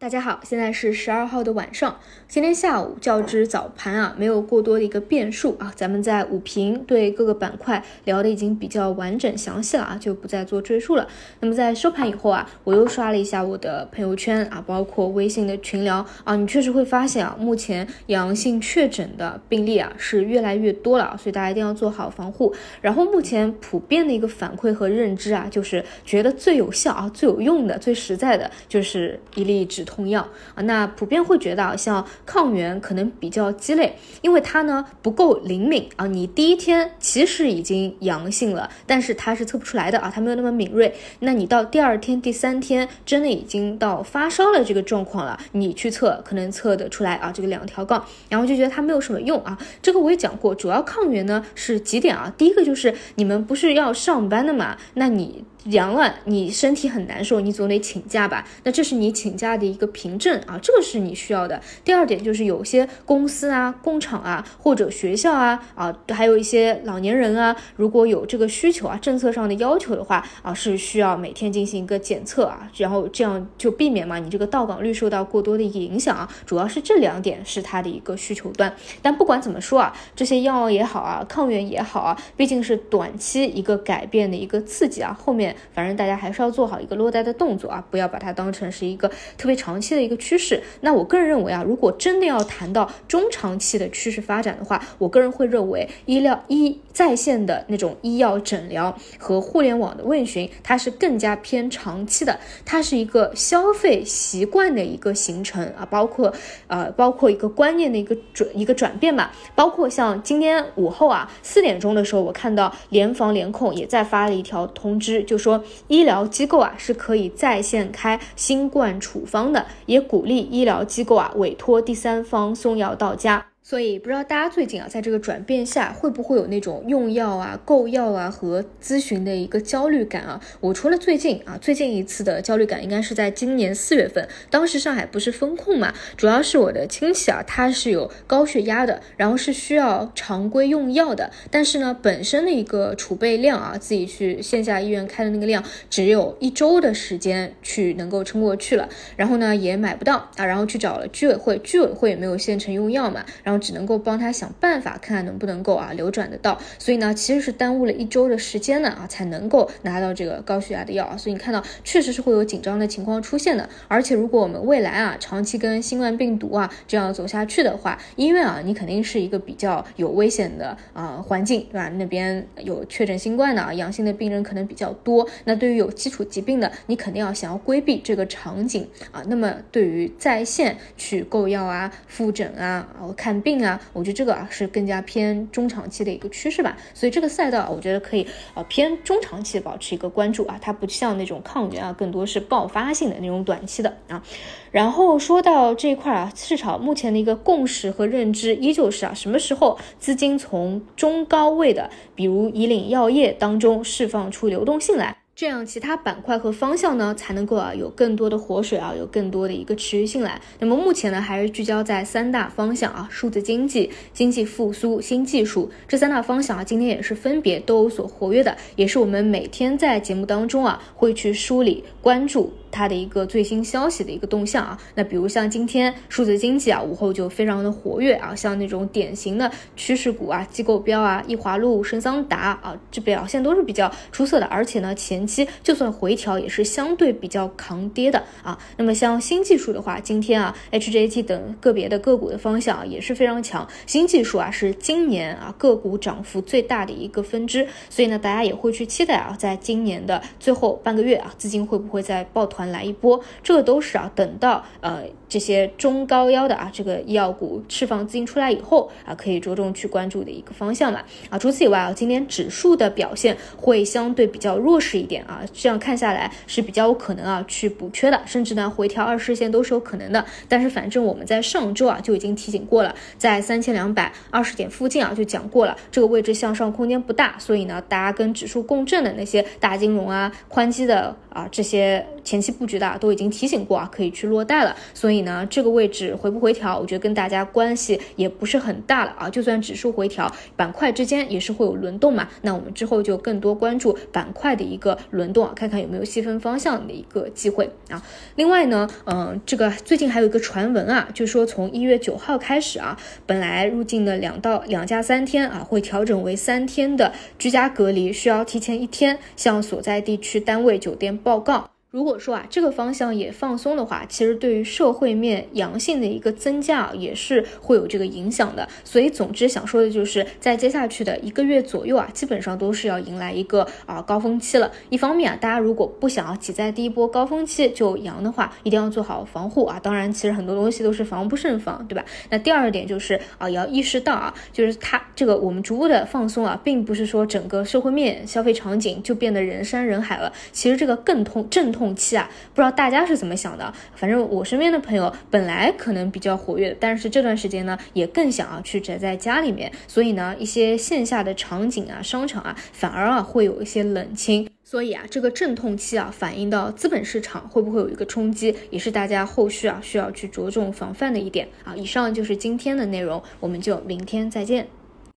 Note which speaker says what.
Speaker 1: 大家好，现在是十二号的晚上。今天下午较之早盘啊，没有过多的一个变数啊。咱们在午评对各个板块聊的已经比较完整详细了啊，就不再做赘述了。那么在收盘以后啊，我又刷了一下我的朋友圈啊，包括微信的群聊啊，你确实会发现啊，目前阳性确诊的病例啊是越来越多了，所以大家一定要做好防护。然后目前普遍的一个反馈和认知啊，就是觉得最有效啊、最有用的、最实在的就是一粒止。痛药啊，那普遍会觉得啊，像抗原可能比较鸡肋，因为它呢不够灵敏啊。你第一天其实已经阳性了，但是它是测不出来的啊，它没有那么敏锐。那你到第二天、第三天真的已经到发烧了这个状况了，你去测可能测得出来啊，这个两条杠，然后就觉得它没有什么用啊。这个我也讲过，主要抗原呢是几点啊？第一个就是你们不是要上班的嘛，那你。阳了，你身体很难受，你总得请假吧？那这是你请假的一个凭证啊，这个是你需要的。第二点就是有些公司啊、工厂啊或者学校啊啊，还有一些老年人啊，如果有这个需求啊，政策上的要求的话啊，是需要每天进行一个检测啊，然后这样就避免嘛你这个到岗率受到过多的影响啊。主要是这两点是它的一个需求端。但不管怎么说啊，这些药也好啊，抗原也好啊，毕竟是短期一个改变的一个刺激啊，后面。反正大家还是要做好一个落袋的动作啊，不要把它当成是一个特别长长期的一个趋势。那我个人认为啊，如果真的要谈到中长期的趋势发展的话，我个人会认为医疗医在线的那种医药诊疗和互联网的问询，它是更加偏长期的，它是一个消费习惯的一个形成啊，包括呃包括一个观念的一个转一个转变吧，包括像今天午后啊四点钟的时候，我看到联防联控也在发了一条通知，就。说医疗机构啊是可以在线开新冠处方的，也鼓励医疗机构啊委托第三方送药到家。所以不知道大家最近啊，在这个转变下，会不会有那种用药啊、购药啊和咨询的一个焦虑感啊？我除了最近啊，最近一次的焦虑感应该是在今年四月份，当时上海不是封控嘛，主要是我的亲戚啊，他是有高血压的，然后是需要常规用药的，但是呢，本身的一个储备量啊，自己去线下医院开的那个量，只有一周的时间去能够撑过去了，然后呢也买不到啊，然后去找了居委会，居委会也没有现成用药嘛，然后。只能够帮他想办法，看看能不能够啊流转得到，所以呢，其实是耽误了一周的时间呢啊，才能够拿到这个高血压的药啊，所以你看到确实是会有紧张的情况出现的，而且如果我们未来啊长期跟新冠病毒啊这样走下去的话，医院啊你肯定是一个比较有危险的啊环境，对吧？那边有确诊新冠的啊阳性的病人可能比较多，那对于有基础疾病的，你肯定要想要规避这个场景啊。那么对于在线去购药啊、复诊啊、看病。病啊，我觉得这个啊是更加偏中长期的一个趋势吧，所以这个赛道啊我觉得可以啊偏中长期保持一个关注啊，它不像那种抗原啊，更多是爆发性的那种短期的啊。然后说到这一块啊，市场目前的一个共识和认知依旧是啊，什么时候资金从中高位的，比如以岭药业当中释放出流动性来。这样，其他板块和方向呢，才能够啊有更多的活水啊，有更多的一个持续性来。那么目前呢，还是聚焦在三大方向啊，数字经济、经济复苏、新技术这三大方向啊，今天也是分别都有所活跃的，也是我们每天在节目当中啊会去梳理关注。它的一个最新消息的一个动向啊，那比如像今天数字经济啊，午后就非常的活跃啊，像那种典型的趋势股啊，机构标啊，易华路、深桑达啊，这表现都是比较出色的，而且呢，前期就算回调也是相对比较抗跌的啊。那么像新技术的话，今天啊，HJT 等个别的个股的方向啊也是非常强，新技术啊是今年啊个股涨幅最大的一个分支，所以呢，大家也会去期待啊，在今年的最后半个月啊，资金会不会再抱团。来一波，这个都是啊，等到呃这些中高腰的啊这个医药股释放资金出来以后啊，可以着重去关注的一个方向嘛啊。除此以外啊，今天指数的表现会相对比较弱势一点啊，这样看下来是比较有可能啊去补缺的，甚至呢回调二十线都是有可能的。但是反正我们在上周啊就已经提醒过了，在三千两百二十点附近啊就讲过了，这个位置向上空间不大，所以呢大家跟指数共振的那些大金融啊、宽基的啊这些前期。布局的都已经提醒过啊，可以去落袋了。所以呢，这个位置回不回调，我觉得跟大家关系也不是很大了啊。就算指数回调，板块之间也是会有轮动嘛。那我们之后就更多关注板块的一个轮动啊，看看有没有细分方向的一个机会啊。另外呢，嗯，这个最近还有一个传闻啊，就说从一月九号开始啊，本来入境的两到两加三天啊，会调整为三天的居家隔离，需要提前一天向所在地区单位酒店报告。如果说啊这个方向也放松的话，其实对于社会面阳性的一个增加也是会有这个影响的。所以总之想说的就是在接下去的一个月左右啊，基本上都是要迎来一个啊高峰期了。一方面啊，大家如果不想要挤在第一波高峰期就阳的话，一定要做好防护啊。当然，其实很多东西都是防不胜防，对吧？那第二点就是啊，也要意识到啊，就是它这个我们逐步的放松啊，并不是说整个社会面消费场景就变得人山人海了。其实这个更痛阵痛。痛期啊，不知道大家是怎么想的？反正我身边的朋友本来可能比较活跃，但是这段时间呢，也更想要去宅在家里面，所以呢，一些线下的场景啊、商场啊，反而啊会有一些冷清。所以啊，这个阵痛期啊，反映到资本市场会不会有一个冲击，也是大家后续啊需要去着重防范的一点啊。以上就是今天的内容，我们就明天再见。